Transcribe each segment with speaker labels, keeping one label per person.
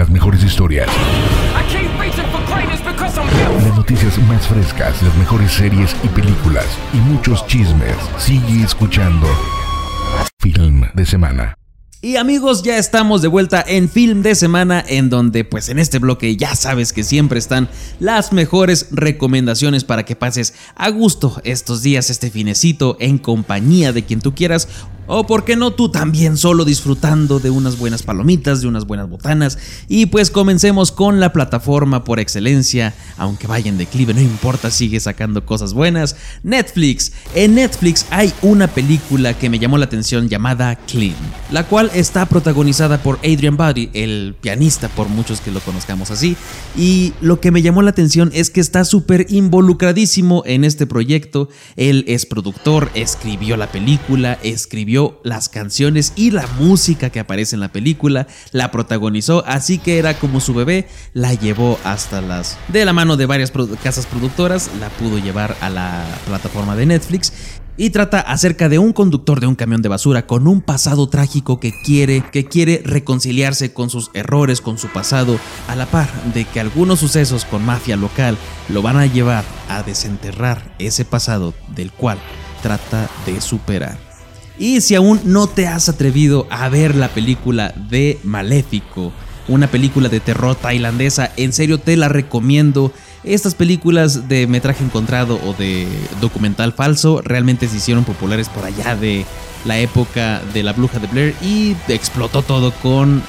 Speaker 1: las mejores historias. Las noticias más frescas, las mejores series y películas y muchos chismes. Sigue escuchando Film de Semana.
Speaker 2: Y amigos, ya estamos de vuelta en Film de Semana, en donde pues en este bloque ya sabes que siempre están las mejores recomendaciones para que pases a gusto estos días, este finecito, en compañía de quien tú quieras o por qué no tú también solo disfrutando de unas buenas palomitas, de unas buenas botanas. Y pues comencemos con la plataforma por excelencia, aunque vaya en declive, no importa, sigue sacando cosas buenas. Netflix. En Netflix hay una película que me llamó la atención llamada Clean, la cual está protagonizada por Adrian Buddy, el pianista por muchos que lo conozcamos así. Y lo que me llamó la atención es que está súper involucradísimo en este proyecto. Él es productor, escribió la película, escribió las canciones y la música que aparece en la película, la protagonizó, así que era como su bebé, la llevó hasta las... De la mano de varias casas productoras, la pudo llevar a la plataforma de Netflix y trata acerca de un conductor de un camión de basura con un pasado trágico que quiere que quiere reconciliarse con sus errores, con su pasado, a la par de que algunos sucesos con mafia local lo van a llevar a desenterrar ese pasado del cual trata de superar. Y si aún no te has atrevido a ver la película de Maléfico, una película de terror tailandesa, en serio te la recomiendo. Estas películas de metraje encontrado o de documental falso realmente se hicieron populares por allá de la época de la bruja de Blair y explotó todo con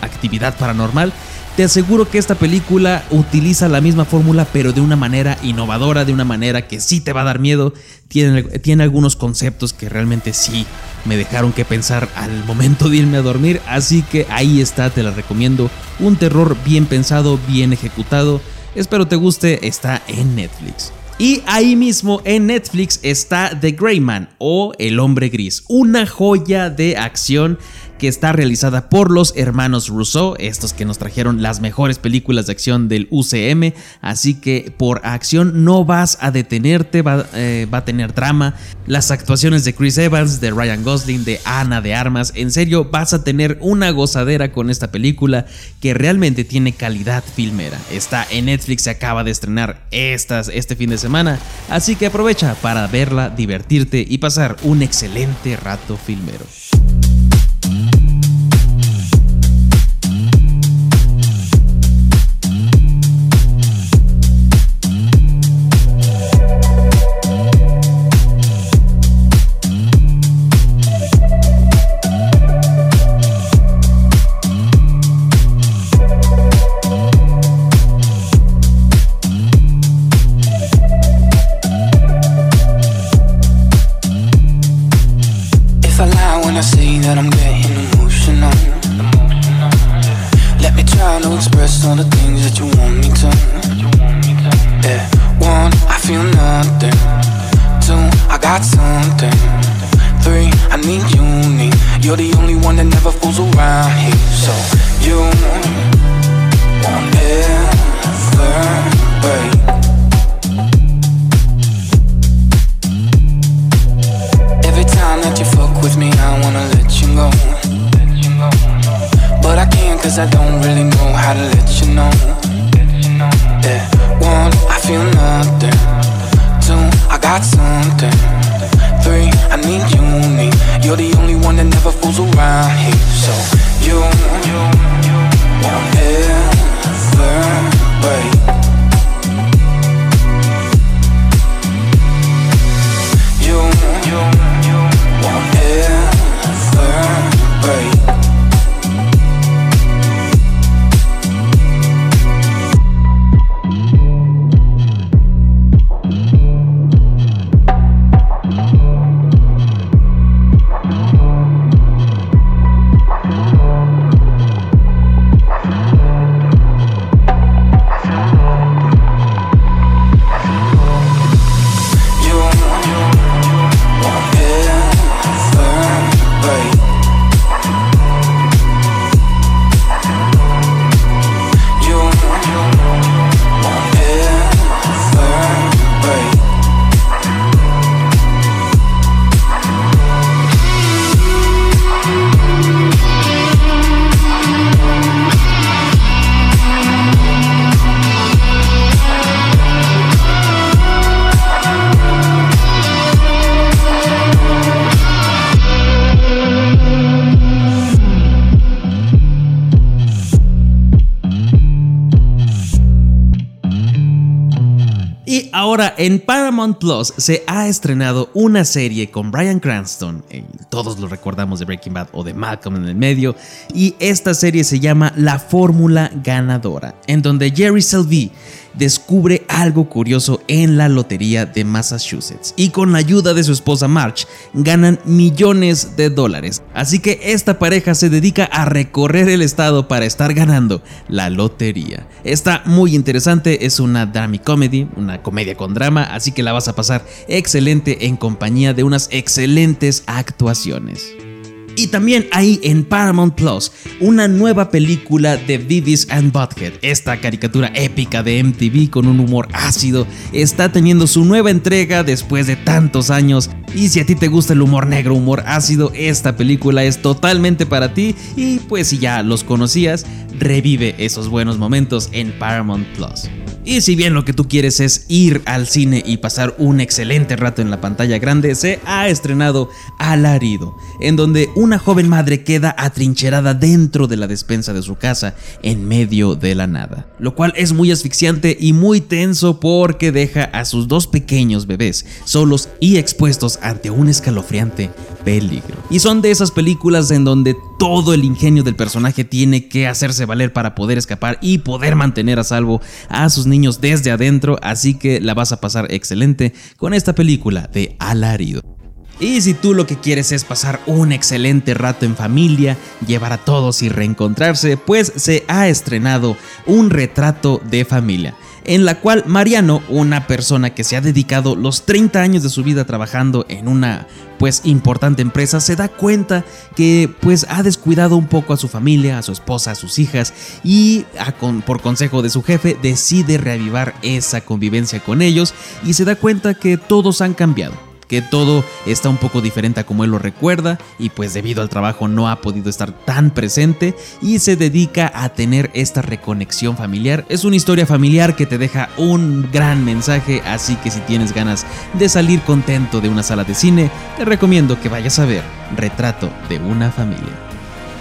Speaker 2: actividad paranormal. Te aseguro que esta película utiliza la misma fórmula pero de una manera innovadora, de una manera que sí te va a dar miedo. Tiene, algunos conceptos que realmente sí me dejaron que pensar al momento de irme a dormir. Así que ahí está, te la recomiendo. Un terror bien pensado, bien ejecutado. Espero te guste, está en Netflix. Y ahí mismo en Netflix está The Grey Man o El Hombre Gris, una joya de acción que está realizada por los hermanos Rousseau, estos que nos trajeron las mejores películas de acción del UCM, así que por acción no vas a detenerte, va, eh, va, a tener drama, las actuaciones de Chris Evans, de Ryan Gosling, de Ana de Armas, en serio vas a tener una gozadera con esta película que realmente tiene calidad filmera, está en Netflix, se acaba de estrenar este fin de semana, así que aprovecha para verla, divertirte y pasar un excelente rato filmero. when I say that I'm getting emotional. Let me try to express all the things that you want me to. Yeah, one, I feel nothing. Two, I got something. Three, I need you, need You're the only one that never fools around here. So, you won't ever break. En Paramount Plus se ha estrenado una serie con Brian Cranston, todos lo recordamos de Breaking Bad o de Malcolm en el medio, y esta serie se llama La Fórmula Ganadora, en donde Jerry Selvey descubre algo curioso en la lotería de Massachusetts y con la ayuda de su esposa March ganan millones de dólares. Así que esta pareja se dedica a recorrer el estado para estar ganando la lotería. Está muy interesante, es una drama comedy, una comedia con drama, así que la vas a pasar excelente en compañía de unas excelentes actuaciones. Y también hay en Paramount Plus una nueva película de Beavis and Butthead. Esta caricatura épica de MTV con un humor ácido está teniendo su nueva entrega después de tantos años. Y si a ti te gusta el humor negro, humor ácido, esta película es totalmente para ti. Y pues si ya los conocías, revive esos buenos momentos en Paramount Plus. Y si bien lo que tú quieres es ir al cine y pasar un excelente rato en la pantalla grande, se ha estrenado Alarido, en donde una joven madre queda atrincherada dentro de la despensa de su casa en medio de la nada, lo cual es muy asfixiante y muy tenso porque deja a sus dos pequeños bebés solos y expuestos ante un escalofriante peligro. Y son de esas películas en donde todo el ingenio del personaje tiene que hacerse valer para poder escapar y poder mantener a salvo a sus niños desde adentro, así que la vas a pasar excelente con esta película de Alarido. Y si tú lo que quieres es pasar un excelente rato en familia, llevar a todos y reencontrarse, pues se ha estrenado un retrato de familia en la cual Mariano, una persona que se ha dedicado los 30 años de su vida trabajando en una pues importante empresa, se da cuenta que pues ha descuidado un poco a su familia, a su esposa, a sus hijas y por consejo de su jefe decide reavivar esa convivencia con ellos y se da cuenta que todos han cambiado que todo está un poco diferente a como él lo recuerda y pues debido al trabajo no ha podido estar tan presente y se dedica a tener esta reconexión familiar. Es una historia familiar que te deja un gran mensaje, así que si tienes ganas de salir contento de una sala de cine, te recomiendo que vayas a ver Retrato de una familia.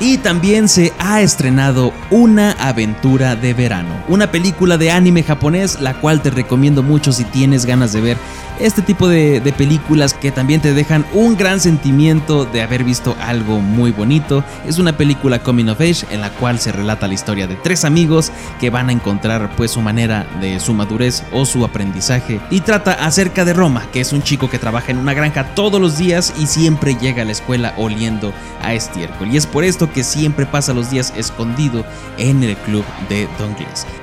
Speaker 2: Y también se ha estrenado Una aventura de verano, una película de anime japonés, la cual te recomiendo mucho si tienes ganas de ver este tipo de, películas que también te dejan un gran sentimiento de haber visto algo muy bonito. Es una película coming of age en la cual se relata la historia de tres amigos que van a encontrar pues su manera de su madurez o su aprendizaje y trata acerca de Roma, que es un chico que trabaja en una granja todos los días y siempre llega a la escuela oliendo a estiércol y es por esto que siempre pasa los días escondido en el club de Don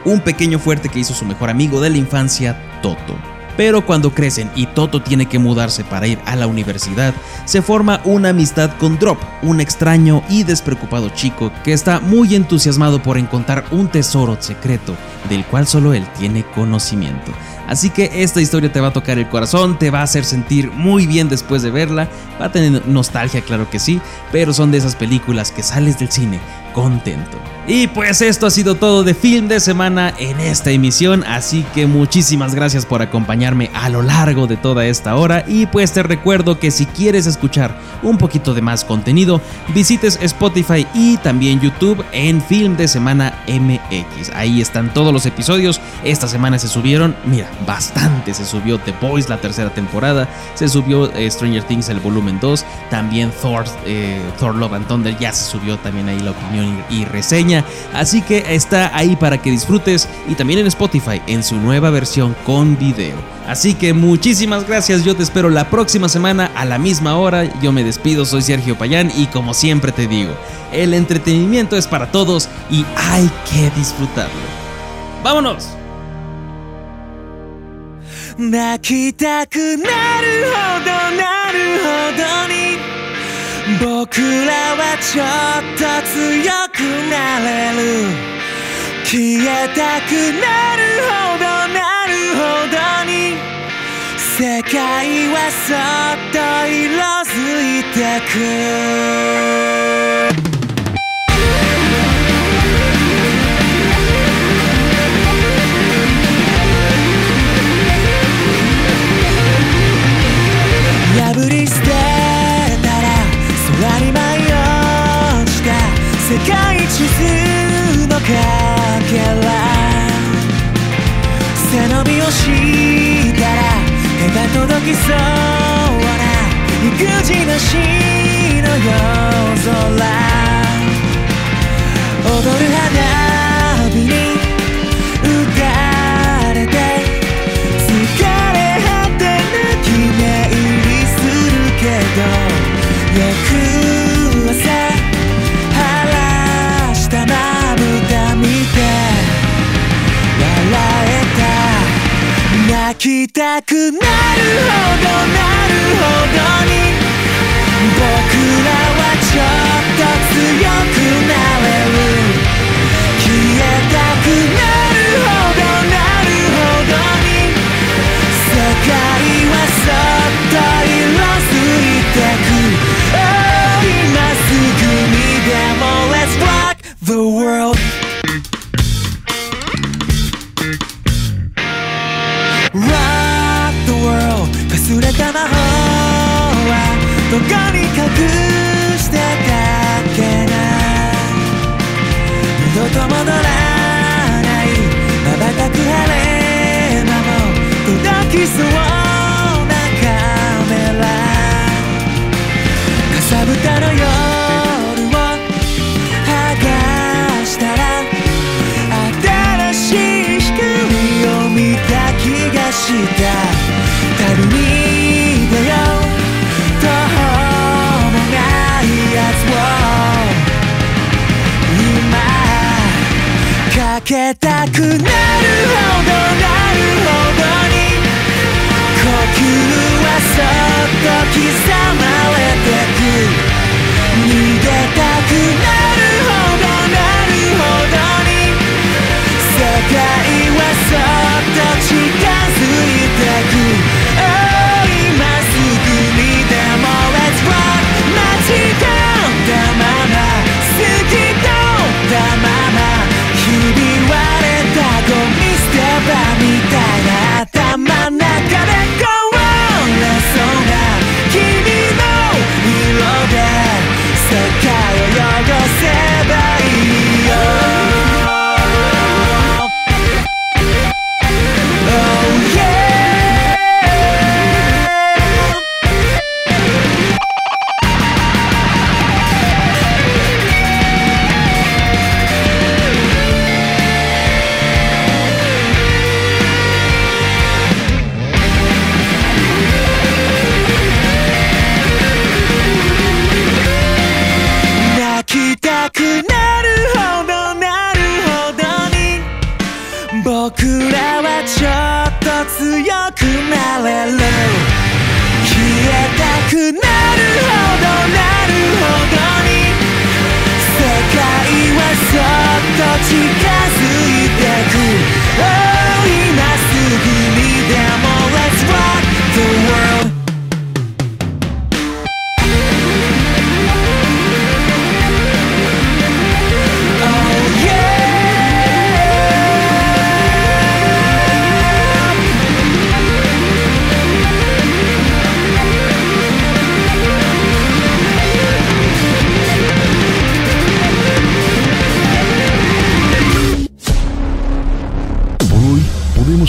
Speaker 2: Un pequeño fuerte que hizo su mejor amigo de la infancia, Toto. Pero cuando crecen y Toto tiene que mudarse para ir a la universidad, se forma una amistad con Drop, un extraño y despreocupado chico que está muy entusiasmado por encontrar un tesoro secreto del cual solo él tiene conocimiento. Así que esta historia te va a tocar el corazón, te va a hacer sentir muy bien después de verla, va a tener nostalgia, claro que sí, pero son de esas películas que sales del cine contento. Y pues esto ha sido todo de Film de Semana en esta emisión, así que muchísimas gracias por acompañarme a lo largo de toda esta hora. Y pues te recuerdo que si quieres escuchar un poquito de más contenido, visites Spotify y también YouTube en Film de Semana MX. Ahí están todos los episodios, esta semana se subieron, mira, bastante, se subió The Boys la tercera temporada, se subió eh, Stranger Things el volumen 2, también Thor, eh, Thor Love and Thunder. Ya se subió también ahí la opinión y, reseña. Así que está ahí para que disfrutes y también en Spotify en su nueva versión con video. Así que muchísimas gracias, yo te espero la próxima semana a la misma hora. Yo me despido, soy Sergio Payán y como siempre te digo, el entretenimiento es para todos y hay que disfrutarlo. ¡Vámonos! 僕らはちょっと強くなれる。消えたくなるほどなるほどに。世界はそっと色づいてく。
Speaker 3: くじなしの夜空踊る花火に打たれて疲れ果て泣き寝入りするけど翌朝晴らしたまぶた見て笑えた泣きたくなるほどなるほどにはちょっと